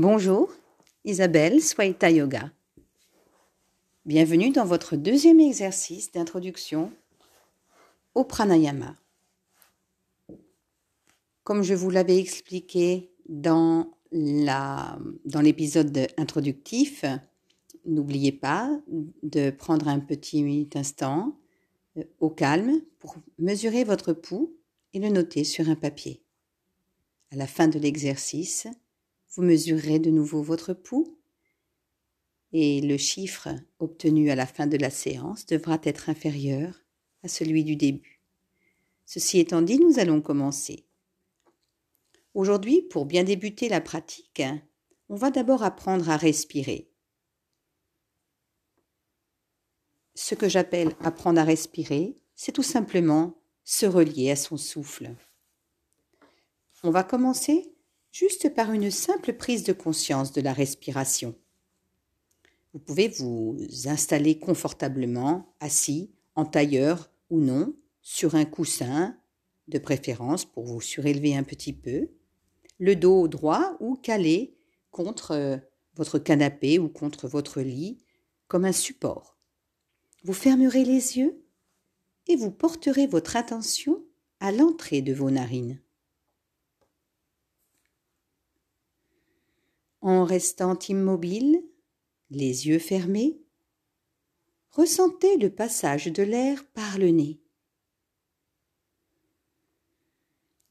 Bonjour, Isabelle Swaita Yoga. Bienvenue dans votre deuxième exercice d'introduction au pranayama. Comme je vous l'avais expliqué dans l'épisode introductif, n'oubliez pas de prendre un petit instant euh, au calme pour mesurer votre pouls et le noter sur un papier. À la fin de l'exercice, vous mesurerez de nouveau votre pouls et le chiffre obtenu à la fin de la séance devra être inférieur à celui du début. Ceci étant dit, nous allons commencer. Aujourd'hui, pour bien débuter la pratique, on va d'abord apprendre à respirer. Ce que j'appelle apprendre à respirer, c'est tout simplement se relier à son souffle. On va commencer juste par une simple prise de conscience de la respiration. Vous pouvez vous installer confortablement, assis, en tailleur ou non, sur un coussin, de préférence pour vous surélever un petit peu, le dos droit ou calé contre euh, votre canapé ou contre votre lit comme un support. Vous fermerez les yeux et vous porterez votre attention à l'entrée de vos narines. En restant immobile, les yeux fermés, ressentez le passage de l'air par le nez.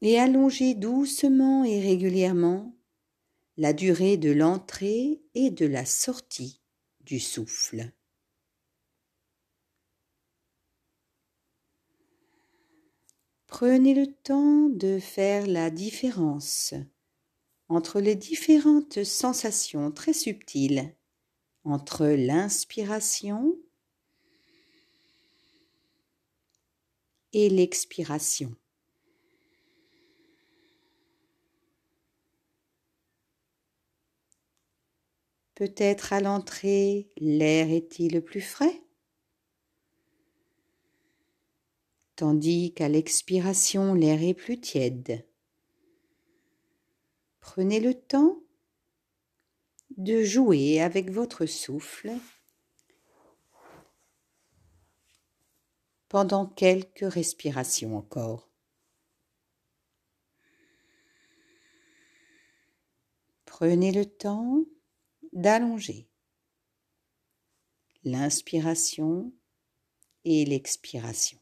Et allongez doucement et régulièrement la durée de l'entrée et de la sortie du souffle. Prenez le temps de faire la différence entre les différentes sensations très subtiles, entre l'inspiration et l'expiration. Peut-être à l'entrée, l'air est-il plus frais, tandis qu'à l'expiration, l'air est plus tiède. Prenez le temps de jouer avec votre souffle pendant quelques respirations encore. Prenez le temps d'allonger l'inspiration et l'expiration.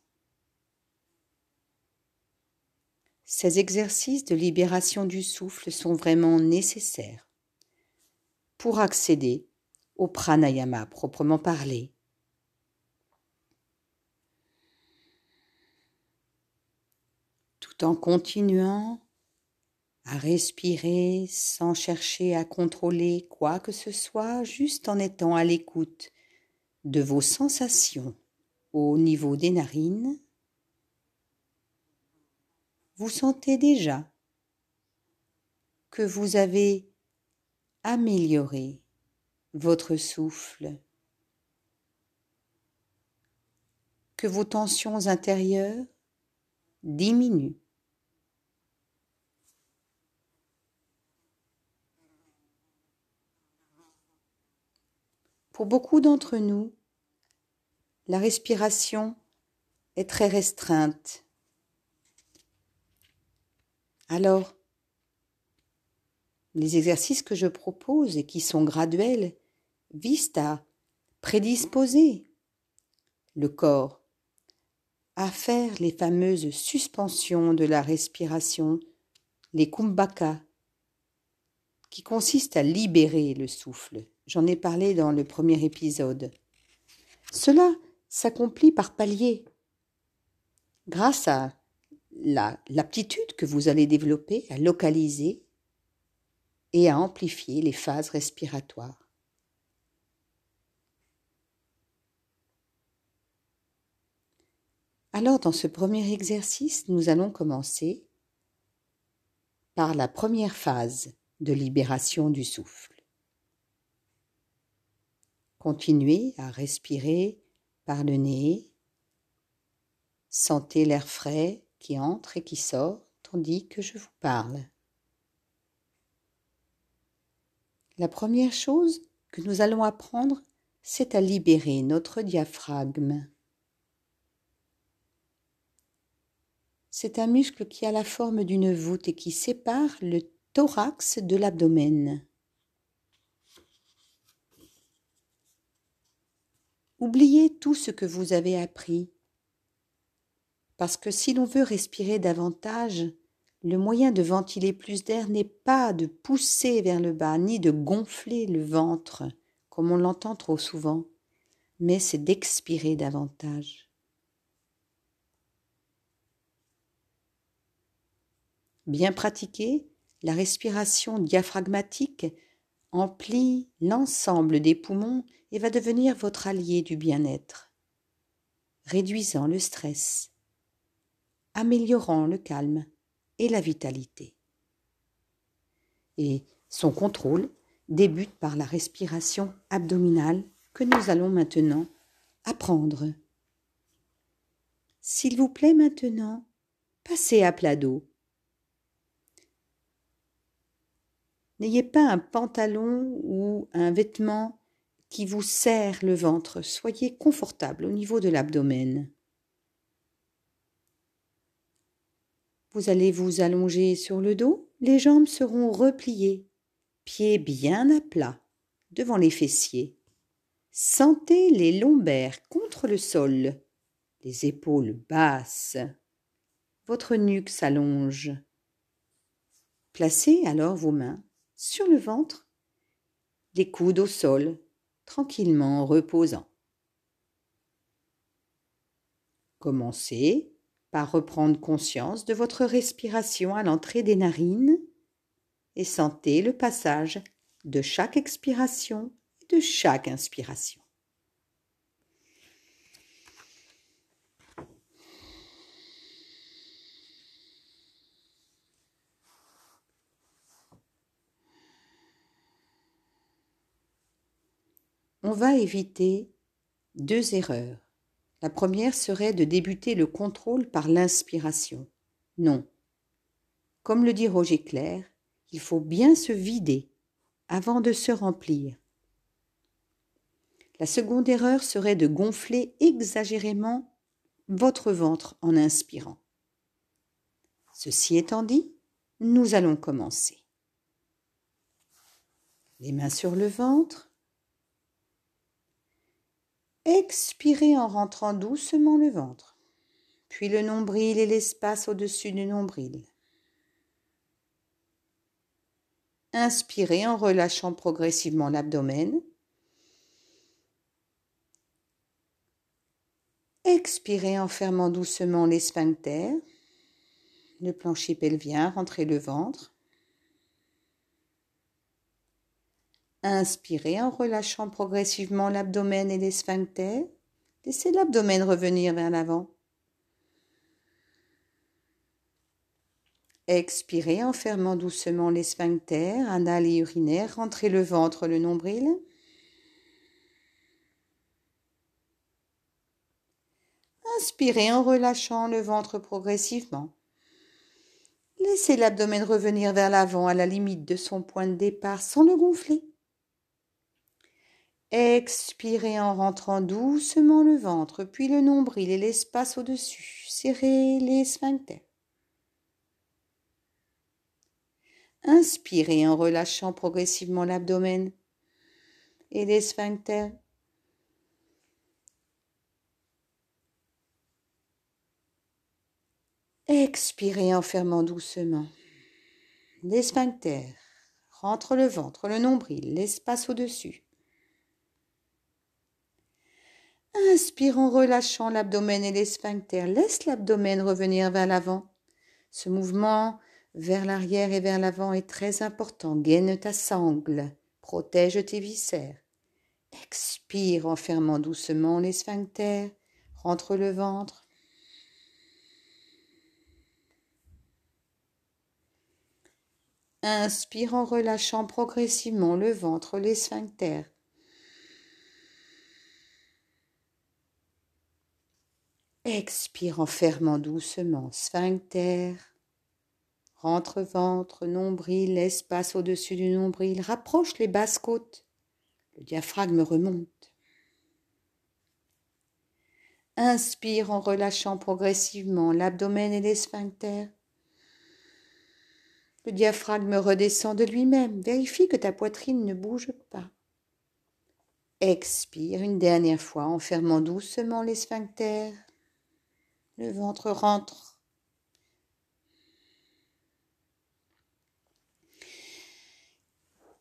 Ces exercices de libération du souffle sont vraiment nécessaires pour accéder au pranayama proprement parlé. Tout en continuant à respirer sans chercher à contrôler quoi que ce soit, juste en étant à l'écoute de vos sensations au niveau des narines vous sentez déjà que vous avez amélioré votre souffle, que vos tensions intérieures diminuent. Pour beaucoup d'entre nous, la respiration est très restreinte alors, les exercices que je propose et qui sont graduels visent à prédisposer le corps à faire les fameuses suspensions de la respiration, les kumbhaka, qui consistent à libérer le souffle. J'en ai parlé dans le premier épisode. Cela s'accomplit par paliers, grâce à l'aptitude que vous allez développer à localiser et à amplifier les phases respiratoires. Alors dans ce premier exercice, nous allons commencer par la première phase de libération du souffle. Continuez à respirer par le nez. Sentez l'air frais qui entre et qui sort tandis que je vous parle. La première chose que nous allons apprendre, c'est à libérer notre diaphragme. C'est un muscle qui a la forme d'une voûte et qui sépare le thorax de l'abdomen. Oubliez tout ce que vous avez appris, parce que si l'on veut respirer davantage, le moyen de ventiler plus d'air n'est pas de pousser vers le bas, ni de gonfler le ventre, comme on l'entend trop souvent, mais c'est d'expirer davantage. Bien pratiquée, la respiration diaphragmatique emplit l'ensemble des poumons et va devenir votre allié du bien-être, réduisant le stress, améliorant le calme et la vitalité. Et son contrôle débute par la respiration abdominale que nous allons maintenant apprendre. S'il vous plaît maintenant, passez à plat dos. N'ayez pas un pantalon ou un vêtement qui vous serre le ventre. Soyez confortable au niveau de l'abdomen. Vous allez vous allonger sur le dos, les jambes seront repliées, pieds bien à plat, devant les fessiers. Sentez les lombaires contre le sol, les épaules basses. Votre nuque s'allonge. Placez alors vos mains sur le ventre, les coudes au sol, tranquillement reposant. Commencez par reprendre conscience de votre respiration à l'entrée des narines et sentez le passage de chaque expiration et de chaque inspiration. on va éviter deux erreurs. La première serait de débuter le contrôle par l'inspiration. Non. Comme le dit Roger Clair, il faut bien se vider avant de se remplir. La seconde erreur serait de gonfler exagérément votre ventre en inspirant. Ceci étant dit, nous allons commencer. Les mains sur le ventre, Expirez en rentrant doucement le ventre, puis le nombril et l'espace au-dessus du nombril. Inspirez en relâchant progressivement l'abdomen. Expirez en fermant doucement les sphincters, le plancher pelvien, rentrez le ventre. Inspirez en relâchant progressivement l'abdomen et les sphincters. Laissez l'abdomen revenir vers l'avant. Expirez en fermant doucement les sphincters, anal et urinaire. Rentrez le ventre, le nombril. Inspirez en relâchant le ventre progressivement. Laissez l'abdomen revenir vers l'avant à la limite de son point de départ sans le gonfler. Expirez en rentrant doucement le ventre, puis le nombril et l'espace au-dessus. Serrez les sphincters. Inspirez en relâchant progressivement l'abdomen et les sphincters. Expirez en fermant doucement. Les sphincters. Rentre le ventre, le nombril, l'espace au-dessus. Inspire en relâchant l'abdomen et les sphincters. Laisse l'abdomen revenir vers l'avant. Ce mouvement vers l'arrière et vers l'avant est très important. Gaine ta sangle. Protège tes viscères. Expire en fermant doucement les sphincters. Rentre le ventre. Inspire en relâchant progressivement le ventre, les sphincters. Expire en fermant doucement sphincter. Rentre ventre, nombril, espace au-dessus du nombril, rapproche les basses côtes. Le diaphragme remonte. Inspire en relâchant progressivement l'abdomen et les sphincters. Le diaphragme redescend de lui-même. Vérifie que ta poitrine ne bouge pas. Expire une dernière fois en fermant doucement les sphincters. Le ventre rentre.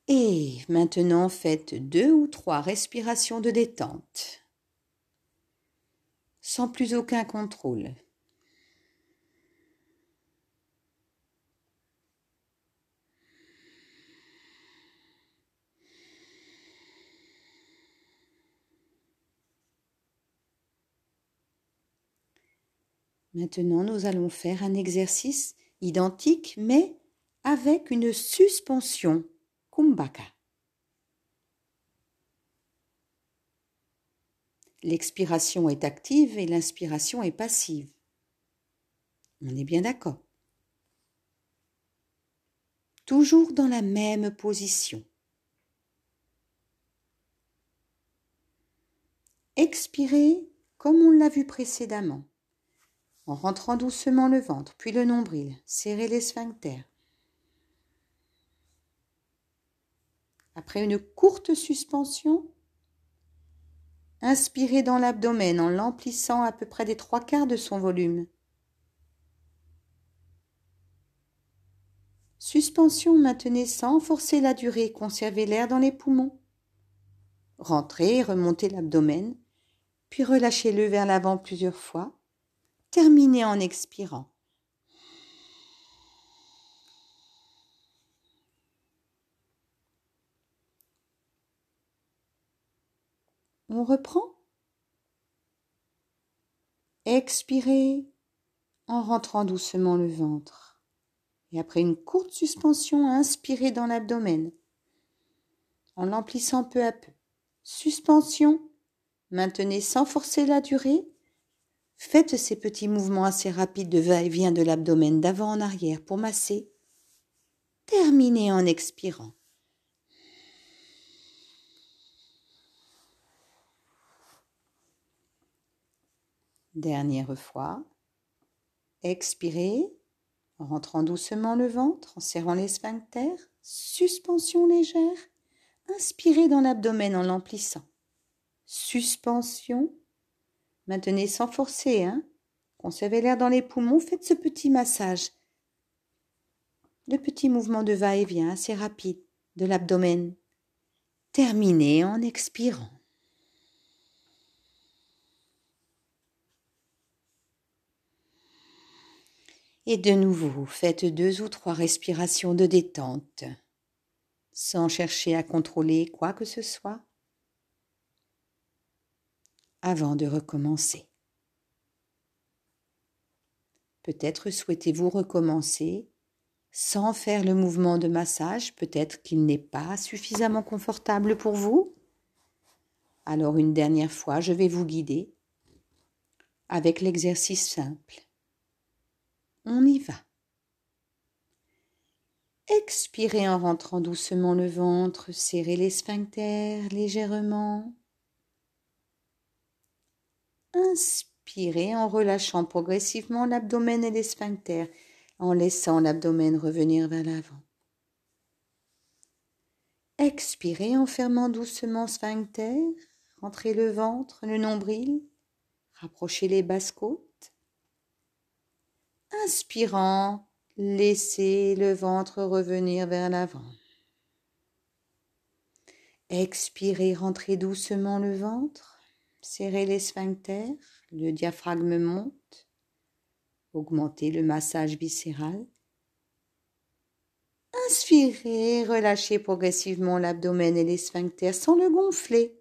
Et maintenant faites deux ou trois respirations de détente, sans plus aucun contrôle. Maintenant, nous allons faire un exercice identique, mais avec une suspension, kumbhaka. L'expiration est active et l'inspiration est passive. On est bien d'accord. Toujours dans la même position. Expirez comme on l'a vu précédemment en rentrant doucement le ventre, puis le nombril. Serrez les sphincters. Après une courte suspension, inspirez dans l'abdomen en l'emplissant à peu près des trois quarts de son volume. Suspension maintenez sans forcer la durée, conservez l'air dans les poumons. Rentrez, remontez l'abdomen, puis relâchez-le vers l'avant plusieurs fois Terminez en expirant. On reprend? Expirez en rentrant doucement le ventre. Et après une courte suspension, inspirez dans l'abdomen en l'emplissant peu à peu. Suspension. Maintenez sans forcer la durée Faites ces petits mouvements assez rapides de va-et-vient de l'abdomen d'avant en arrière pour masser. Terminez en expirant. Dernière fois. Expirez en rentrant doucement le ventre, en serrant les sphincters. Suspension légère. Inspirez dans l'abdomen en l'emplissant. Suspension Maintenez sans forcer, hein. Conservez l'air dans les poumons, faites ce petit massage. Le petit mouvement de va-et-vient assez rapide de l'abdomen. Terminez en expirant. Et de nouveau, faites deux ou trois respirations de détente, sans chercher à contrôler quoi que ce soit avant de recommencer. Peut-être souhaitez-vous recommencer sans faire le mouvement de massage, peut-être qu'il n'est pas suffisamment confortable pour vous. Alors une dernière fois, je vais vous guider avec l'exercice simple. On y va. Expirez en rentrant doucement le ventre, serrez les sphincters légèrement. Inspirez en relâchant progressivement l'abdomen et les sphincters, en laissant l'abdomen revenir vers l'avant. Expirez en fermant doucement sphincter, rentrez le ventre, le nombril, rapprochez les basses côtes. Inspirant, laissez le ventre revenir vers l'avant. Expirez, rentrez doucement le ventre. Serrez les sphincters, le diaphragme monte. Augmentez le massage viscéral. Inspirez, relâchez progressivement l'abdomen et les sphincters sans le gonfler.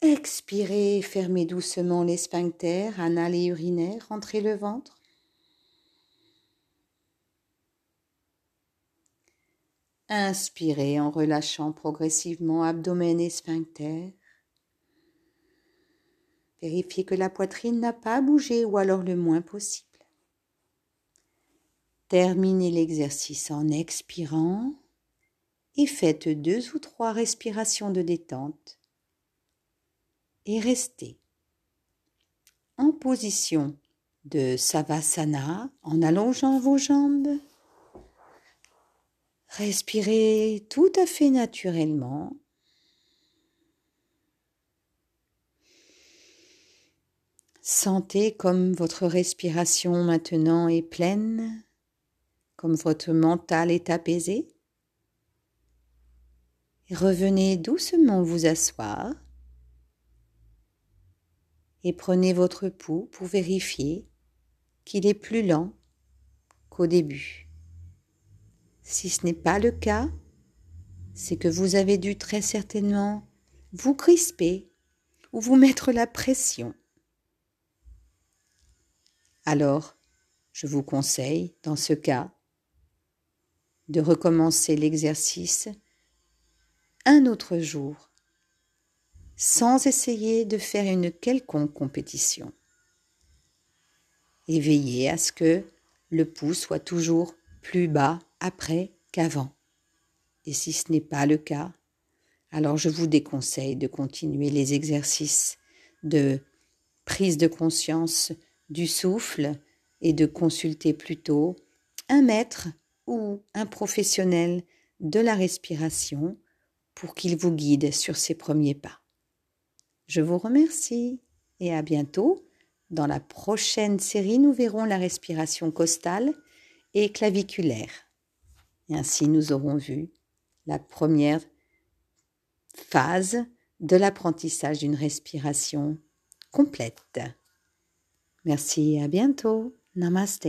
Expirez, fermez doucement les sphincters, anal et urinaire, rentrez le ventre. Inspirez en relâchant progressivement abdomen et sphincter. Vérifiez que la poitrine n'a pas bougé ou alors le moins possible. Terminez l'exercice en expirant et faites deux ou trois respirations de détente et restez en position de Savasana en allongeant vos jambes. Respirez tout à fait naturellement. Sentez comme votre respiration maintenant est pleine, comme votre mental est apaisé. Revenez doucement vous asseoir et prenez votre pouls pour vérifier qu'il est plus lent qu'au début. Si ce n'est pas le cas, c'est que vous avez dû très certainement vous crisper ou vous mettre la pression. Alors, je vous conseille, dans ce cas, de recommencer l'exercice un autre jour sans essayer de faire une quelconque compétition. Et veillez à ce que le pouls soit toujours plus bas après qu'avant. Et si ce n'est pas le cas, alors je vous déconseille de continuer les exercices de prise de conscience du souffle et de consulter plutôt un maître ou un professionnel de la respiration pour qu'il vous guide sur ses premiers pas. Je vous remercie et à bientôt. Dans la prochaine série, nous verrons la respiration costale et claviculaire. Ainsi, nous aurons vu la première phase de l'apprentissage d'une respiration complète. Merci à bientôt. Namaste.